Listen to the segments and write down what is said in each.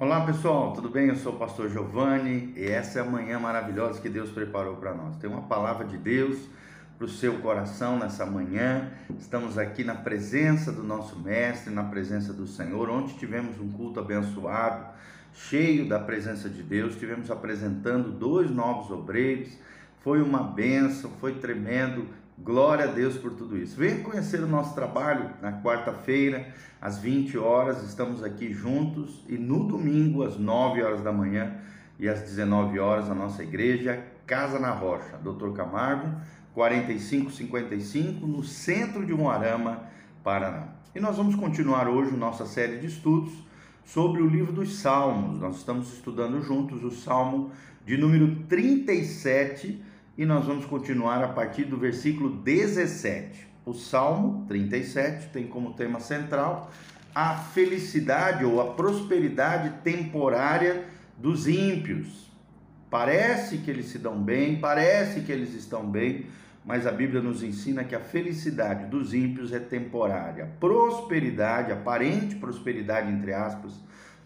Olá pessoal, tudo bem? Eu sou o pastor Giovanni e essa é a manhã maravilhosa que Deus preparou para nós. Tem uma palavra de Deus para o seu coração nessa manhã. Estamos aqui na presença do nosso Mestre, na presença do Senhor. Ontem tivemos um culto abençoado, cheio da presença de Deus. Tivemos apresentando dois novos obreiros. Foi uma benção, foi tremendo. Glória a Deus por tudo isso. Venha conhecer o nosso trabalho na quarta-feira, às 20 horas, estamos aqui juntos e no domingo, às 9 horas da manhã e às 19 horas, a nossa igreja Casa na Rocha, Dr. Camargo, 4555, no centro de Moarama, Paraná. E nós vamos continuar hoje nossa série de estudos sobre o livro dos Salmos. Nós estamos estudando juntos o Salmo de número 37 e nós vamos continuar a partir do versículo 17. O Salmo 37 tem como tema central a felicidade ou a prosperidade temporária dos ímpios. Parece que eles se dão bem, parece que eles estão bem, mas a Bíblia nos ensina que a felicidade dos ímpios é temporária. Prosperidade, aparente prosperidade, entre aspas,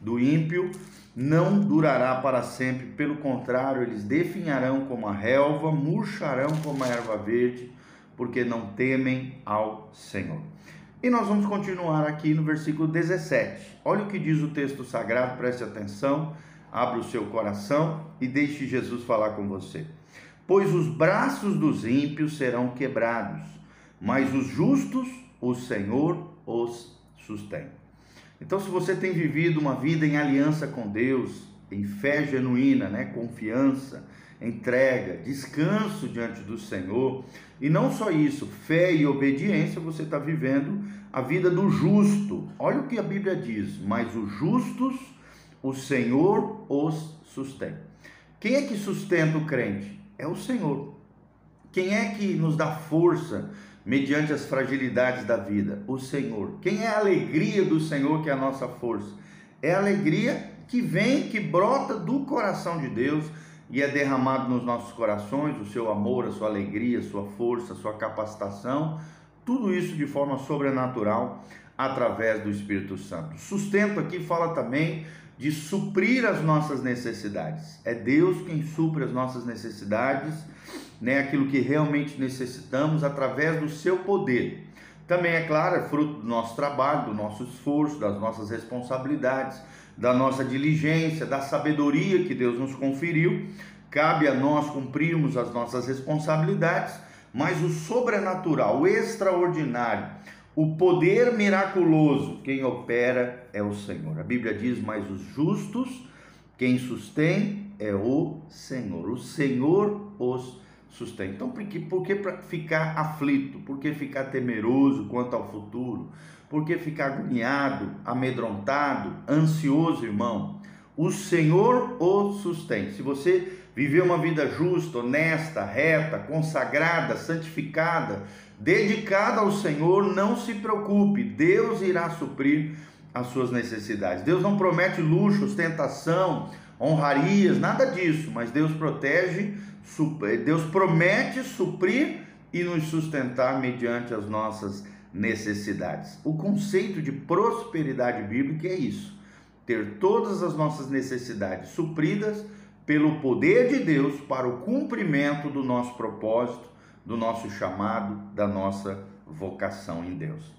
do ímpio não durará para sempre, pelo contrário, eles definharão como a relva, murcharão como a erva verde, porque não temem ao Senhor. E nós vamos continuar aqui no versículo 17. Olha o que diz o texto sagrado, preste atenção, abra o seu coração e deixe Jesus falar com você. Pois os braços dos ímpios serão quebrados, mas os justos, o Senhor os sustém. Então, se você tem vivido uma vida em aliança com Deus, em fé genuína, né, confiança, entrega, descanso diante do Senhor, e não só isso, fé e obediência, você está vivendo a vida do justo. Olha o que a Bíblia diz: mas os justos, o Senhor os sustém. Quem é que sustenta o crente? É o Senhor. Quem é que nos dá força mediante as fragilidades da vida? O Senhor. Quem é a alegria do Senhor que é a nossa força? É a alegria que vem, que brota do coração de Deus e é derramado nos nossos corações o seu amor, a sua alegria, a sua força, a sua capacitação, tudo isso de forma sobrenatural através do Espírito Santo. Sustento aqui fala também de suprir as nossas necessidades. É Deus quem supre as nossas necessidades né, aquilo que realmente necessitamos através do seu poder. Também, é claro, é fruto do nosso trabalho, do nosso esforço, das nossas responsabilidades, da nossa diligência, da sabedoria que Deus nos conferiu. Cabe a nós cumprirmos as nossas responsabilidades, mas o sobrenatural, o extraordinário, o poder miraculoso, quem opera é o Senhor. A Bíblia diz: Mas os justos, quem sustém é o Senhor. O Senhor os sustém. Então, por que, por que ficar aflito? Por que ficar temeroso quanto ao futuro? Por que ficar agoniado, amedrontado, ansioso, irmão? O Senhor o sustém. Se você viver uma vida justa, honesta, reta, consagrada, santificada, dedicada ao Senhor, não se preocupe, Deus irá suprir as suas necessidades. Deus não promete luxo, ostentação, honrarias, nada disso, mas Deus protege Deus promete suprir e nos sustentar mediante as nossas necessidades. O conceito de prosperidade bíblica é isso: ter todas as nossas necessidades supridas pelo poder de Deus para o cumprimento do nosso propósito, do nosso chamado, da nossa vocação em Deus.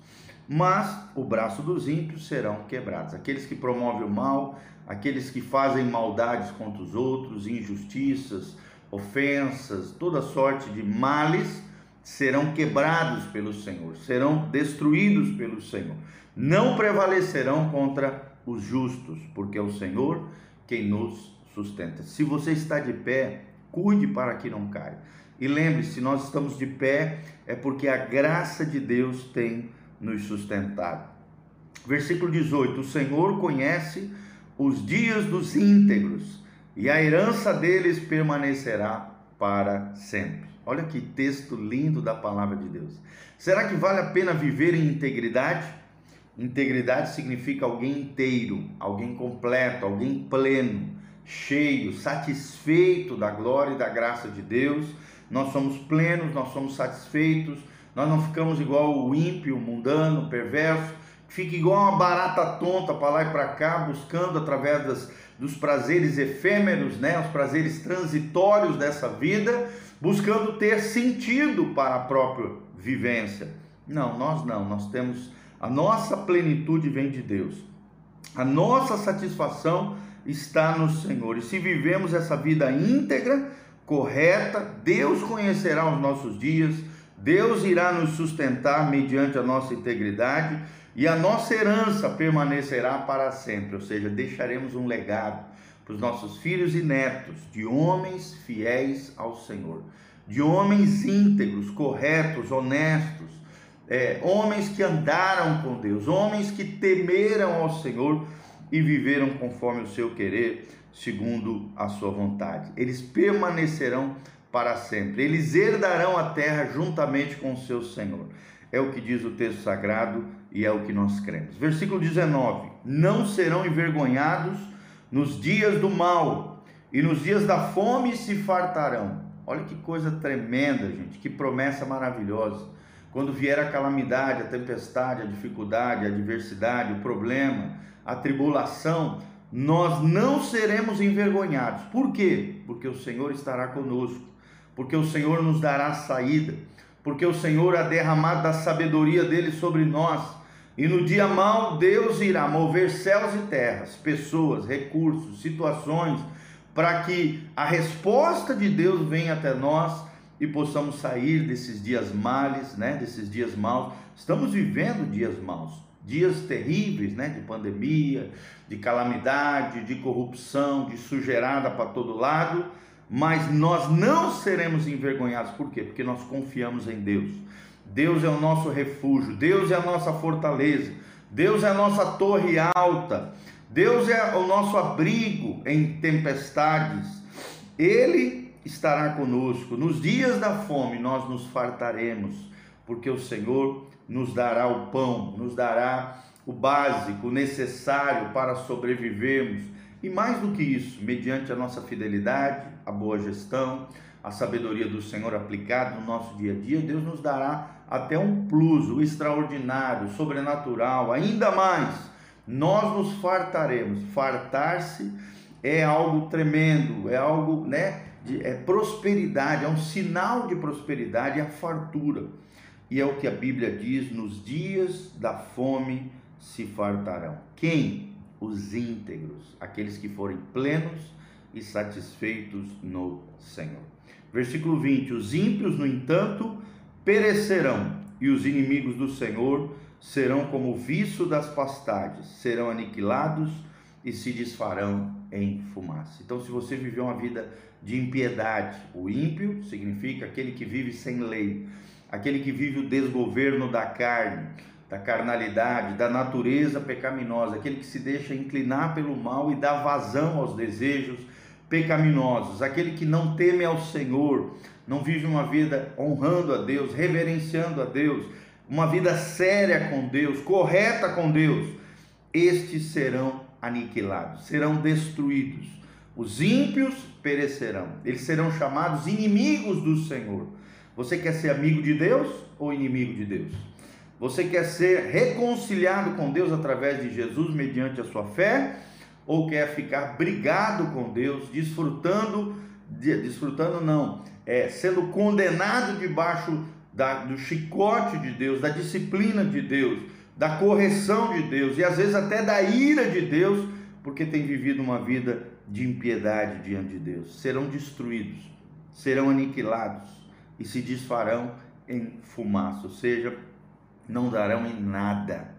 Mas o braço dos ímpios serão quebrados. Aqueles que promovem o mal, aqueles que fazem maldades contra os outros, injustiças, ofensas, toda sorte de males serão quebrados pelo Senhor, serão destruídos pelo Senhor. Não prevalecerão contra os justos, porque é o Senhor quem nos sustenta. Se você está de pé, cuide para que não caia. E lembre-se, nós estamos de pé é porque a graça de Deus tem nos sustentado. Versículo 18: O Senhor conhece os dias dos íntegros e a herança deles permanecerá para sempre. Olha que texto lindo da palavra de Deus. Será que vale a pena viver em integridade? Integridade significa alguém inteiro, alguém completo, alguém pleno, cheio, satisfeito da glória e da graça de Deus. Nós somos plenos, nós somos satisfeitos, nós não ficamos igual o ímpio, mundano, perverso, fica igual uma barata tonta para lá e para cá, buscando através das, dos prazeres efêmeros, né, os prazeres transitórios dessa vida, buscando ter sentido para a própria vivência. Não, nós não, nós temos a nossa plenitude vem de Deus. A nossa satisfação está no Senhor. E se vivemos essa vida íntegra, correta, Deus conhecerá os nossos dias, Deus irá nos sustentar mediante a nossa integridade e a nossa herança permanecerá para sempre, ou seja, deixaremos um legado para os nossos filhos e netos de homens fiéis ao Senhor, de homens íntegros, corretos, honestos, é, homens que andaram com Deus, homens que temeram ao Senhor e viveram conforme o seu querer, segundo a sua vontade. Eles permanecerão para sempre. Eles herdarão a terra juntamente com o seu Senhor. É o que diz o texto sagrado e é o que nós cremos. Versículo 19: Não serão envergonhados nos dias do mal, e nos dias da fome se fartarão. Olha que coisa tremenda, gente, que promessa maravilhosa. Quando vier a calamidade, a tempestade, a dificuldade, a adversidade, o problema, a tribulação, nós não seremos envergonhados. Por quê? Porque o Senhor estará conosco, porque o Senhor nos dará saída, porque o Senhor há derramado da sabedoria dele sobre nós. E no dia mau, Deus irá mover céus e terras, pessoas, recursos, situações, para que a resposta de Deus venha até nós e possamos sair desses dias males, né, desses dias maus. Estamos vivendo dias maus, dias terríveis, né, de pandemia, de calamidade, de corrupção, de sujeirada para todo lado, mas nós não seremos envergonhados. Por quê? Porque nós confiamos em Deus. Deus é o nosso refúgio, Deus é a nossa fortaleza, Deus é a nossa torre alta, Deus é o nosso abrigo em tempestades. Ele estará conosco. Nos dias da fome nós nos fartaremos, porque o Senhor nos dará o pão, nos dará o básico, o necessário para sobrevivermos. E mais do que isso, mediante a nossa fidelidade, a boa gestão, a sabedoria do Senhor aplicada no nosso dia a dia, Deus nos dará até um plus, o extraordinário, sobrenatural, ainda mais. Nós nos fartaremos. Fartar-se é algo tremendo, é algo, né? de é, prosperidade, é um sinal de prosperidade, é a fartura. E é o que a Bíblia diz: nos dias da fome se fartarão. Quem? Os íntegros, aqueles que forem plenos e satisfeitos no Senhor. Versículo 20: Os ímpios, no entanto, perecerão, e os inimigos do Senhor serão como o viço das pastagens, serão aniquilados e se desfarão em fumaça. Então, se você viveu uma vida de impiedade. O ímpio significa aquele que vive sem lei, aquele que vive o desgoverno da carne, da carnalidade, da natureza pecaminosa, aquele que se deixa inclinar pelo mal e dá vazão aos desejos pecaminosos, aquele que não teme ao Senhor, não vive uma vida honrando a Deus, reverenciando a Deus, uma vida séria com Deus, correta com Deus, estes serão aniquilados, serão destruídos. Os ímpios perecerão, eles serão chamados inimigos do Senhor. Você quer ser amigo de Deus ou inimigo de Deus? Você quer ser reconciliado com Deus através de Jesus mediante a sua fé? Ou quer ficar brigado com Deus, desfrutando, desfrutando não, é, sendo condenado debaixo da, do chicote de Deus, da disciplina de Deus, da correção de Deus e às vezes até da ira de Deus, porque tem vivido uma vida de impiedade diante de Deus. Serão destruídos, serão aniquilados e se desfarão em fumaça, ou seja, não darão em nada.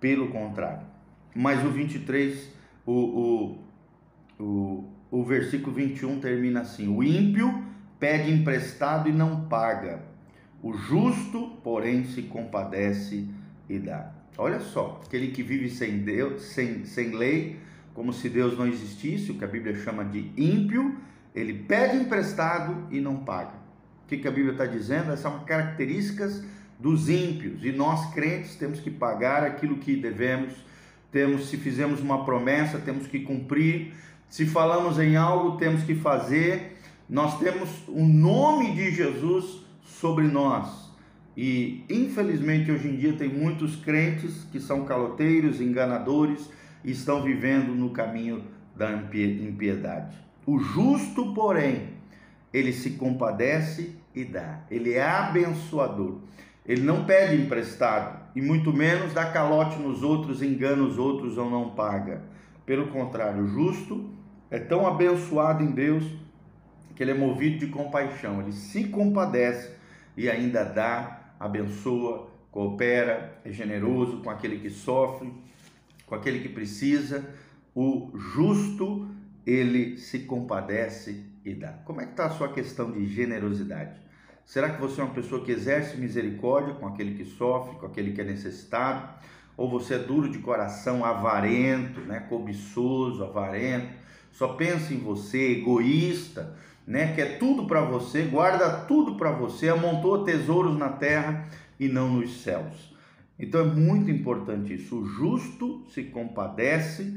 Pelo contrário. Mas o 23, o, o, o, o versículo 21 termina assim: O ímpio pede emprestado e não paga, o justo, porém, se compadece e dá. Olha só, aquele que vive sem Deus, sem, sem lei, como se Deus não existisse, o que a Bíblia chama de ímpio, ele pede emprestado e não paga. O que, que a Bíblia está dizendo? Essas são características dos ímpios, e nós crentes temos que pagar aquilo que devemos, temos, se fizemos uma promessa, temos que cumprir, se falamos em algo, temos que fazer, nós temos o nome de Jesus sobre nós, E infelizmente hoje em dia tem muitos crentes que são caloteiros, enganadores e estão vivendo no caminho da impiedade. O justo, porém, ele se compadece e dá. Ele é abençoador. Ele não pede emprestado e muito menos dá calote nos outros, engana os outros ou não paga. Pelo contrário, o justo é tão abençoado em Deus que ele é movido de compaixão. Ele se compadece e ainda dá, abençoa, coopera, é generoso com aquele que sofre, com aquele que precisa. O justo, ele se compadece e dá. Como é que está a sua questão de generosidade? Será que você é uma pessoa que exerce misericórdia com aquele que sofre, com aquele que é necessitado? Ou você é duro de coração, avarento, né? cobiçoso, avarento, só pensa em você, egoísta, né? quer tudo para você, guarda tudo para você, amontou tesouros na terra e não nos céus. Então é muito importante isso. O justo se compadece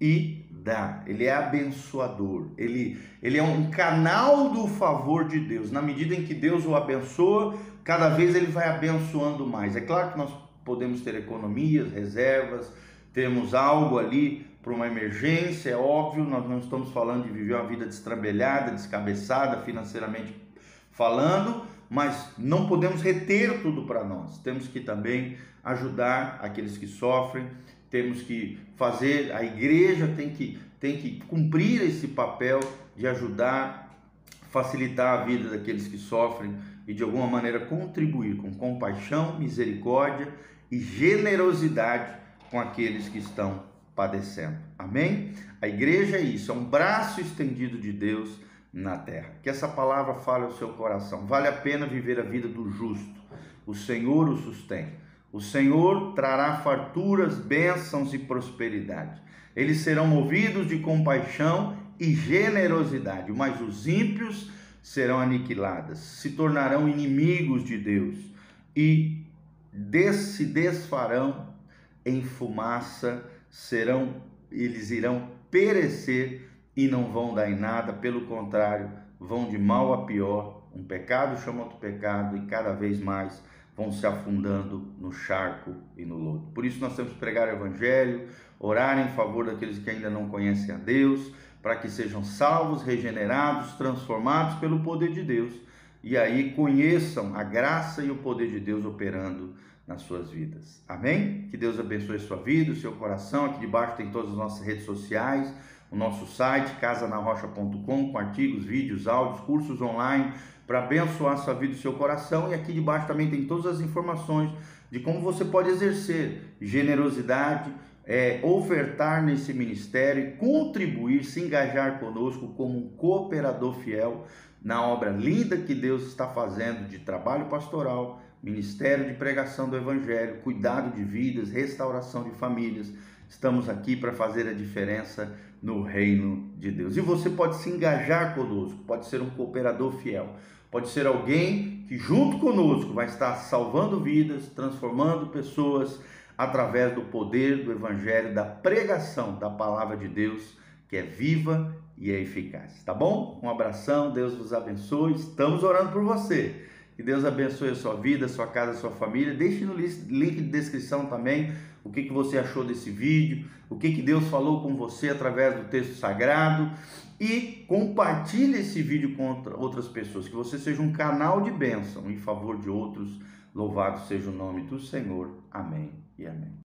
e dá, ele é abençoador, ele, ele é um canal do favor de Deus. Na medida em que Deus o abençoa, cada vez ele vai abençoando mais. É claro que nós podemos ter economias, reservas, temos algo ali para uma emergência, é óbvio, nós não estamos falando de viver uma vida destrambelhada, descabeçada, financeiramente falando, mas não podemos reter tudo para nós. Temos que também ajudar aqueles que sofrem, temos que fazer, a igreja tem que, tem que cumprir esse papel de ajudar, facilitar a vida daqueles que sofrem e de alguma maneira contribuir com compaixão, misericórdia e generosidade com aqueles que estão padecendo. Amém? A igreja é isso, é um braço estendido de Deus na terra. Que essa palavra fale ao seu coração. Vale a pena viver a vida do justo. O Senhor o sustém. O Senhor trará farturas, bênçãos e prosperidade. Eles serão movidos de compaixão e generosidade, mas os ímpios serão aniquilados, se tornarão inimigos de Deus e se desfarão em fumaça, serão eles irão perecer e não vão dar em nada, pelo contrário, vão de mal a pior. Um pecado chama outro pecado e cada vez mais vão se afundando no charco e no lodo. Por isso nós temos que pregar o evangelho, orar em favor daqueles que ainda não conhecem a Deus, para que sejam salvos, regenerados, transformados pelo poder de Deus e aí conheçam a graça e o poder de Deus operando nas suas vidas. Amém? Que Deus abençoe sua vida, o seu coração. Aqui debaixo tem todas as nossas redes sociais, o nosso site casanarrocha.com com artigos, vídeos, áudios, cursos online para abençoar sua vida e seu coração. E aqui debaixo também tem todas as informações de como você pode exercer generosidade, é, ofertar nesse ministério, contribuir, se engajar conosco como um cooperador fiel na obra linda que Deus está fazendo de trabalho pastoral, ministério de pregação do Evangelho, cuidado de vidas, restauração de famílias. Estamos aqui para fazer a diferença no reino de Deus. E você pode se engajar conosco, pode ser um cooperador fiel. Pode ser alguém que, junto conosco, vai estar salvando vidas, transformando pessoas através do poder do Evangelho, da pregação da palavra de Deus, que é viva e é eficaz. Tá bom? Um abração, Deus vos abençoe. Estamos orando por você. Que Deus abençoe a sua vida, a sua casa, a sua família. Deixe no link de descrição também o que, que você achou desse vídeo, o que, que Deus falou com você através do texto sagrado e compartilhe esse vídeo com outras pessoas, que você seja um canal de bênção em favor de outros. Louvado seja o nome do Senhor. Amém e amém.